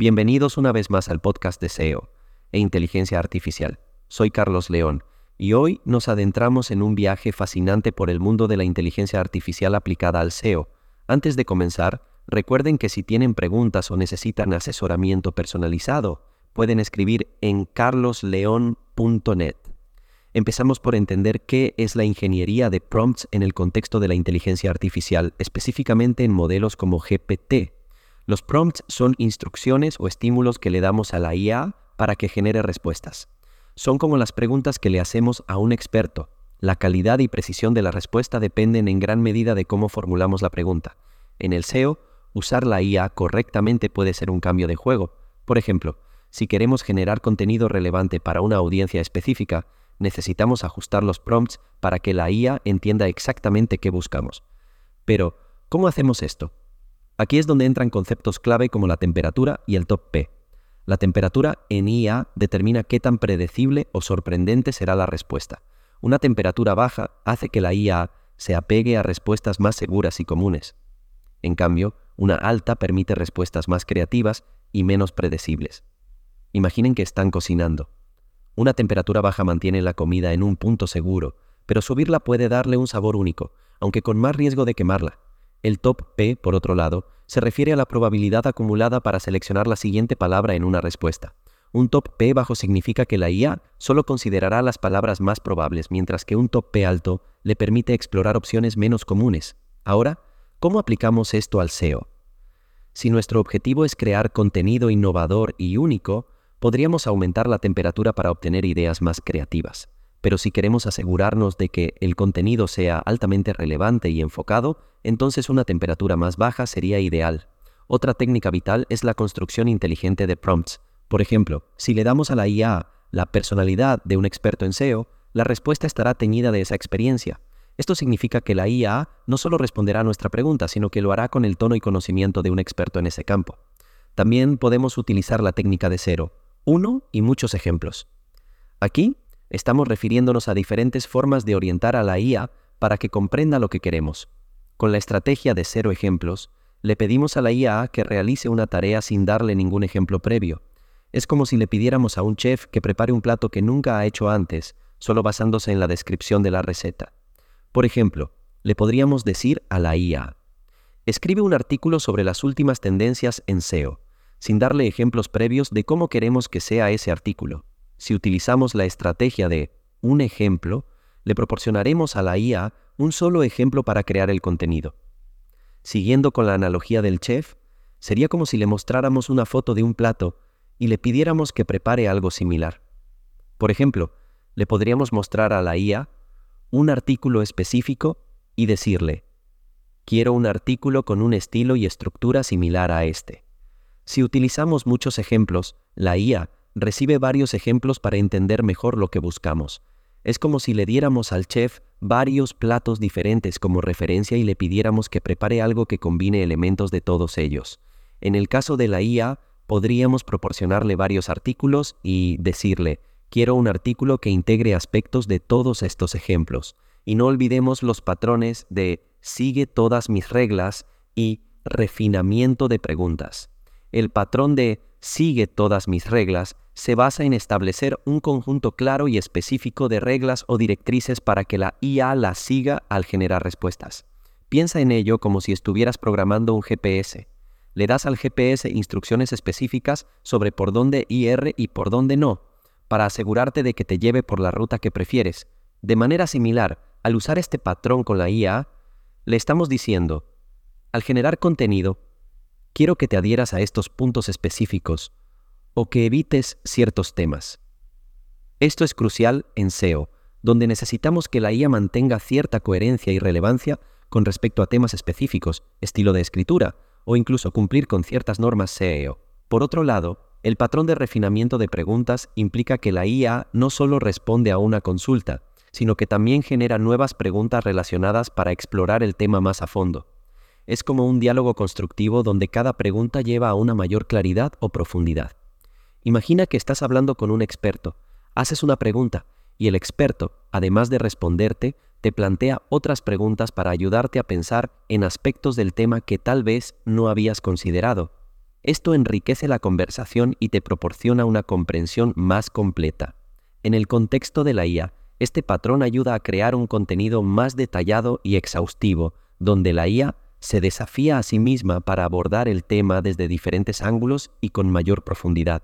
Bienvenidos una vez más al podcast de SEO e Inteligencia Artificial. Soy Carlos León y hoy nos adentramos en un viaje fascinante por el mundo de la inteligencia artificial aplicada al SEO. Antes de comenzar, recuerden que si tienen preguntas o necesitan asesoramiento personalizado, pueden escribir en carlosleón.net. Empezamos por entender qué es la ingeniería de prompts en el contexto de la inteligencia artificial, específicamente en modelos como GPT. Los prompts son instrucciones o estímulos que le damos a la IA para que genere respuestas. Son como las preguntas que le hacemos a un experto. La calidad y precisión de la respuesta dependen en gran medida de cómo formulamos la pregunta. En el SEO, usar la IA correctamente puede ser un cambio de juego. Por ejemplo, si queremos generar contenido relevante para una audiencia específica, necesitamos ajustar los prompts para que la IA entienda exactamente qué buscamos. Pero, ¿cómo hacemos esto? Aquí es donde entran conceptos clave como la temperatura y el top P. La temperatura en IA determina qué tan predecible o sorprendente será la respuesta. Una temperatura baja hace que la IA se apegue a respuestas más seguras y comunes. En cambio, una alta permite respuestas más creativas y menos predecibles. Imaginen que están cocinando. Una temperatura baja mantiene la comida en un punto seguro, pero subirla puede darle un sabor único, aunque con más riesgo de quemarla. El top P, por otro lado, se refiere a la probabilidad acumulada para seleccionar la siguiente palabra en una respuesta. Un top P bajo significa que la IA solo considerará las palabras más probables, mientras que un top P alto le permite explorar opciones menos comunes. Ahora, ¿cómo aplicamos esto al SEO? Si nuestro objetivo es crear contenido innovador y único, podríamos aumentar la temperatura para obtener ideas más creativas. Pero si queremos asegurarnos de que el contenido sea altamente relevante y enfocado, entonces una temperatura más baja sería ideal. Otra técnica vital es la construcción inteligente de prompts. Por ejemplo, si le damos a la IA la personalidad de un experto en SEO, la respuesta estará teñida de esa experiencia. Esto significa que la IA no solo responderá a nuestra pregunta, sino que lo hará con el tono y conocimiento de un experto en ese campo. También podemos utilizar la técnica de cero, uno y muchos ejemplos. Aquí estamos refiriéndonos a diferentes formas de orientar a la IA para que comprenda lo que queremos. Con la estrategia de cero ejemplos, le pedimos a la IA que realice una tarea sin darle ningún ejemplo previo. Es como si le pidiéramos a un chef que prepare un plato que nunca ha hecho antes, solo basándose en la descripción de la receta. Por ejemplo, le podríamos decir a la IA, escribe un artículo sobre las últimas tendencias en SEO sin darle ejemplos previos de cómo queremos que sea ese artículo. Si utilizamos la estrategia de un ejemplo, le proporcionaremos a la IA un solo ejemplo para crear el contenido. Siguiendo con la analogía del chef, sería como si le mostráramos una foto de un plato y le pidiéramos que prepare algo similar. Por ejemplo, le podríamos mostrar a la IA un artículo específico y decirle, quiero un artículo con un estilo y estructura similar a este. Si utilizamos muchos ejemplos, la IA recibe varios ejemplos para entender mejor lo que buscamos. Es como si le diéramos al chef varios platos diferentes como referencia y le pidiéramos que prepare algo que combine elementos de todos ellos. En el caso de la IA, podríamos proporcionarle varios artículos y decirle, quiero un artículo que integre aspectos de todos estos ejemplos. Y no olvidemos los patrones de sigue todas mis reglas y refinamiento de preguntas. El patrón de sigue todas mis reglas se basa en establecer un conjunto claro y específico de reglas o directrices para que la IA las siga al generar respuestas. Piensa en ello como si estuvieras programando un GPS. Le das al GPS instrucciones específicas sobre por dónde ir y por dónde no, para asegurarte de que te lleve por la ruta que prefieres. De manera similar, al usar este patrón con la IA, le estamos diciendo, al generar contenido, quiero que te adhieras a estos puntos específicos o que evites ciertos temas. Esto es crucial en SEO, donde necesitamos que la IA mantenga cierta coherencia y relevancia con respecto a temas específicos, estilo de escritura, o incluso cumplir con ciertas normas SEO. Por otro lado, el patrón de refinamiento de preguntas implica que la IA no solo responde a una consulta, sino que también genera nuevas preguntas relacionadas para explorar el tema más a fondo es como un diálogo constructivo donde cada pregunta lleva a una mayor claridad o profundidad. Imagina que estás hablando con un experto, haces una pregunta y el experto, además de responderte, te plantea otras preguntas para ayudarte a pensar en aspectos del tema que tal vez no habías considerado. Esto enriquece la conversación y te proporciona una comprensión más completa. En el contexto de la IA, este patrón ayuda a crear un contenido más detallado y exhaustivo, donde la IA se desafía a sí misma para abordar el tema desde diferentes ángulos y con mayor profundidad.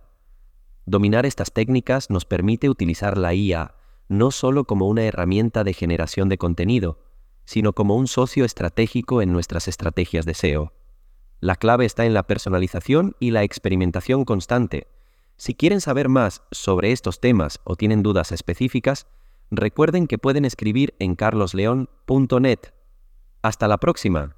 Dominar estas técnicas nos permite utilizar la IA no solo como una herramienta de generación de contenido, sino como un socio estratégico en nuestras estrategias de SEO. La clave está en la personalización y la experimentación constante. Si quieren saber más sobre estos temas o tienen dudas específicas, recuerden que pueden escribir en carlosleón.net. Hasta la próxima.